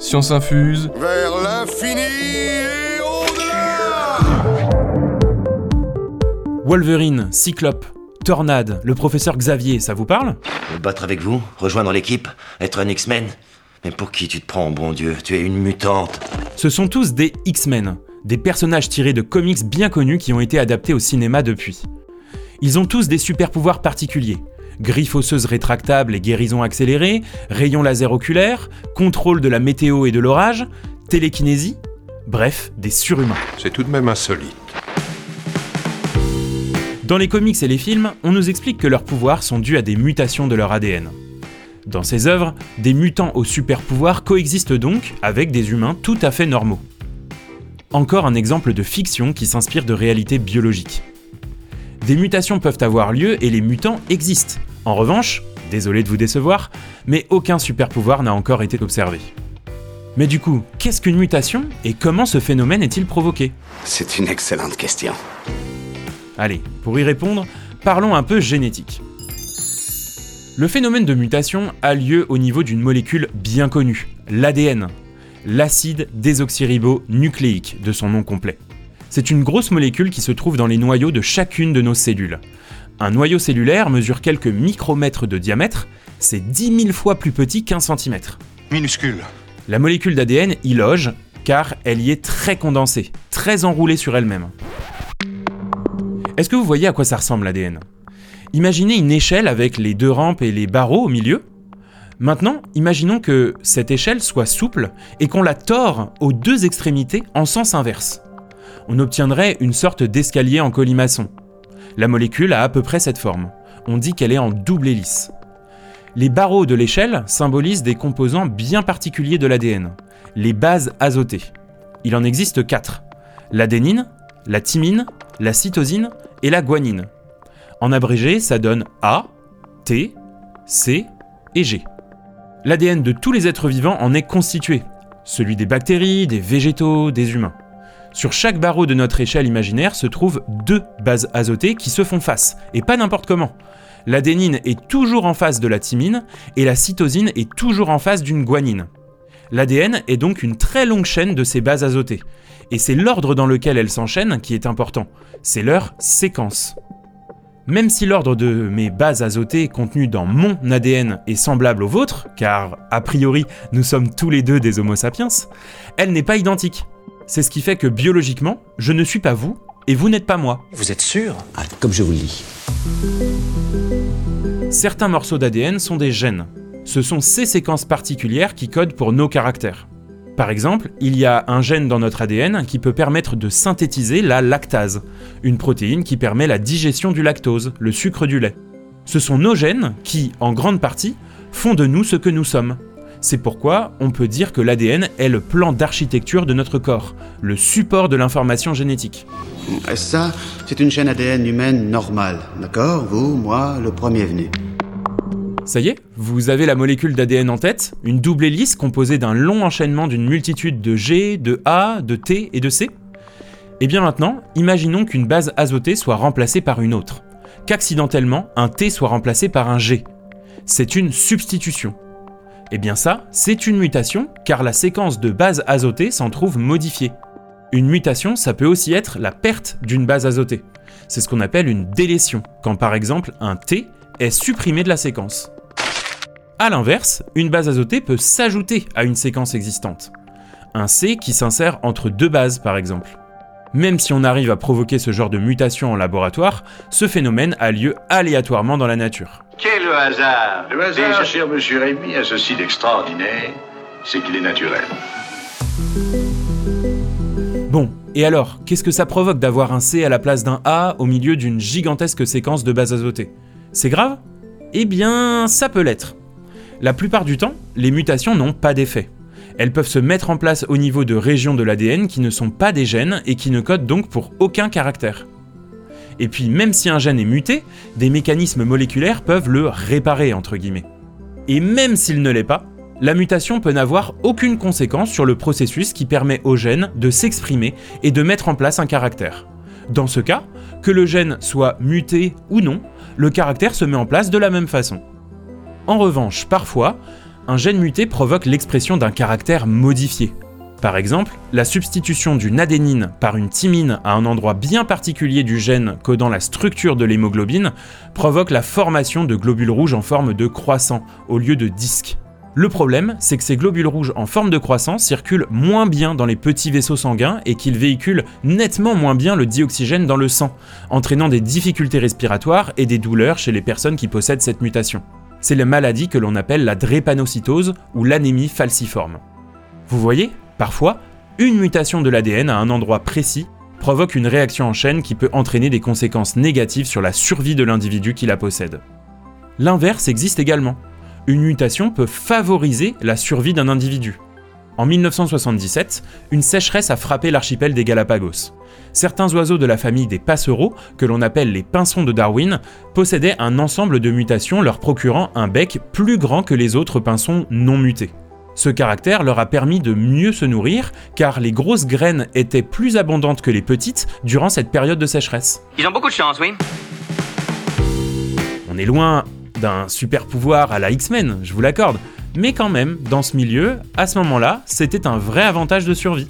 Science infuse. Vers l'infini et au-delà Wolverine, Cyclope, Tornade, le professeur Xavier, ça vous parle? Me battre avec vous Rejoindre l'équipe Être un X-Men Mais pour qui tu te prends, bon Dieu? Tu es une mutante Ce sont tous des X-Men, des personnages tirés de comics bien connus qui ont été adaptés au cinéma depuis. Ils ont tous des super pouvoirs particuliers. Griffes osseuses rétractables et guérison accélérée, rayons laser oculaires, contrôle de la météo et de l'orage, télékinésie, bref, des surhumains. C'est tout de même insolite. Dans les comics et les films, on nous explique que leurs pouvoirs sont dus à des mutations de leur ADN. Dans ces œuvres, des mutants aux super pouvoirs coexistent donc avec des humains tout à fait normaux. Encore un exemple de fiction qui s'inspire de réalités biologiques. Des mutations peuvent avoir lieu et les mutants existent. En revanche, désolé de vous décevoir, mais aucun super pouvoir n'a encore été observé. Mais du coup, qu'est-ce qu'une mutation et comment ce phénomène est-il provoqué? C'est une excellente question. Allez, pour y répondre, parlons un peu génétique. Le phénomène de mutation a lieu au niveau d'une molécule bien connue, l'ADN, l'acide désoxyribonucléique de son nom complet. C'est une grosse molécule qui se trouve dans les noyaux de chacune de nos cellules. Un noyau cellulaire mesure quelques micromètres de diamètre, c'est 10 000 fois plus petit qu'un centimètre. Minuscule. La molécule d'ADN y loge car elle y est très condensée, très enroulée sur elle-même. Est-ce que vous voyez à quoi ça ressemble l'ADN? Imaginez une échelle avec les deux rampes et les barreaux au milieu. Maintenant, imaginons que cette échelle soit souple et qu'on la tord aux deux extrémités en sens inverse. On obtiendrait une sorte d'escalier en colimaçon. La molécule a à peu près cette forme. On dit qu'elle est en double hélice. Les barreaux de l'échelle symbolisent des composants bien particuliers de l'ADN, les bases azotées. Il en existe quatre l'adénine, la thymine, la cytosine et la guanine. En abrégé, ça donne A, T, C et G. L'ADN de tous les êtres vivants en est constitué, celui des bactéries, des végétaux, des humains. Sur chaque barreau de notre échelle imaginaire se trouvent deux bases azotées qui se font face, et pas n'importe comment. L'adénine est toujours en face de la thymine et la cytosine est toujours en face d'une guanine. L'ADN est donc une très longue chaîne de ces bases azotées, et c'est l'ordre dans lequel elles s'enchaînent qui est important, c'est leur séquence. Même si l'ordre de mes bases azotées contenues dans mon ADN est semblable au vôtre, car a priori nous sommes tous les deux des Homo sapiens, elle n'est pas identique. C'est ce qui fait que biologiquement, je ne suis pas vous et vous n'êtes pas moi. Vous êtes sûr? Ah, comme je vous le dis. Certains morceaux d'ADN sont des gènes. Ce sont ces séquences particulières qui codent pour nos caractères. Par exemple, il y a un gène dans notre ADN qui peut permettre de synthétiser la lactase, une protéine qui permet la digestion du lactose, le sucre du lait. Ce sont nos gènes qui, en grande partie, font de nous ce que nous sommes. C'est pourquoi on peut dire que l'ADN est le plan d'architecture de notre corps, le support de l'information génétique. Et ça, c'est une chaîne ADN humaine normale, d'accord? Vous, moi, le premier venu. Ça y est, vous avez la molécule d'ADN en tête, une double hélice composée d'un long enchaînement d'une multitude de G, de A, de T et de C Et bien maintenant, imaginons qu'une base azotée soit remplacée par une autre, qu'accidentellement un T soit remplacé par un G. C'est une substitution. Et bien ça, c'est une mutation car la séquence de bases azotées s'en trouve modifiée. Une mutation, ça peut aussi être la perte d'une base azotée. C'est ce qu'on appelle une délétion, quand par exemple un T est supprimé de la séquence. A l'inverse, une base azotée peut s'ajouter à une séquence existante. Un C qui s'insère entre deux bases par exemple. Même si on arrive à provoquer ce genre de mutation en laboratoire, ce phénomène a lieu aléatoirement dans la nature. Le hasard Le hasard, Déjà- cher monsieur Rémy, a ceci d'extraordinaire, c'est qu'il est naturel. Bon, et alors, qu'est-ce que ça provoque d'avoir un C à la place d'un A au milieu d'une gigantesque séquence de bases azotées? C'est grave? Eh bien, ça peut l'être. La plupart du temps, les mutations n'ont pas d'effet. Elles peuvent se mettre en place au niveau de régions de l'ADN qui ne sont pas des gènes et qui ne codent donc pour aucun caractère. Et puis, même si un gène est muté, des mécanismes moléculaires peuvent le réparer, entre guillemets. Et même s'il ne l'est pas, la mutation peut n'avoir aucune conséquence sur le processus qui permet au gène de s'exprimer et de mettre en place un caractère. Dans ce cas, que le gène soit muté ou non, le caractère se met en place de la même façon. En revanche, parfois, un gène muté provoque l'expression d'un caractère modifié. Par exemple, la substitution d'une adénine par une thymine à un endroit bien particulier du gène codant la structure de l'hémoglobine provoque la formation de globules rouges en forme de croissant au lieu de disque. Le problème, c'est que ces globules rouges en forme de croissant circulent moins bien dans les petits vaisseaux sanguins et qu'ils véhiculent nettement moins bien le dioxygène dans le sang, entraînant des difficultés respiratoires et des douleurs chez les personnes qui possèdent cette mutation. C'est la maladie que l'on appelle la drépanocytose ou l'anémie falciforme. Vous voyez, parfois, une mutation de l'ADN à un endroit précis provoque une réaction en chaîne qui peut entraîner des conséquences négatives sur la survie de l'individu qui la possède. L'inverse existe également une mutation peut favoriser la survie d'un individu. En 1977, une sécheresse a frappé l'archipel des Galapagos. Certains oiseaux de la famille des passereaux, que l'on appelle les pinsons de Darwin, possédaient un ensemble de mutations leur procurant un bec plus grand que les autres pinsons non mutés. Ce caractère leur a permis de mieux se nourrir, car les grosses graines étaient plus abondantes que les petites durant cette période de sécheresse. Ils ont beaucoup de chance, oui. On est loin d'un super pouvoir à la X-Men, je vous l'accorde. Mais quand même, dans ce milieu, à ce moment-là, c'était un vrai avantage de survie.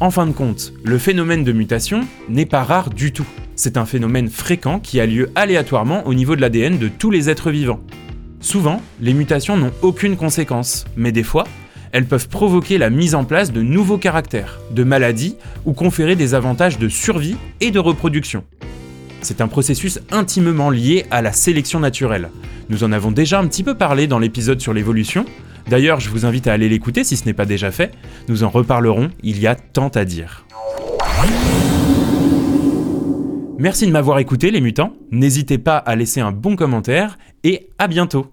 En fin de compte, le phénomène de mutation n'est pas rare du tout. C'est un phénomène fréquent qui a lieu aléatoirement au niveau de l'ADN de tous les êtres vivants. Souvent, les mutations n'ont aucune conséquence, mais des fois, elles peuvent provoquer la mise en place de nouveaux caractères, de maladies ou conférer des avantages de survie et de reproduction. C'est un processus intimement lié à la sélection naturelle. Nous en avons déjà un petit peu parlé dans l'épisode sur l'évolution. D'ailleurs, je vous invite à aller l'écouter si ce n'est pas déjà fait. Nous en reparlerons, il y a tant à dire. Merci de m'avoir écouté les mutants, n'hésitez pas à laisser un bon commentaire et à bientôt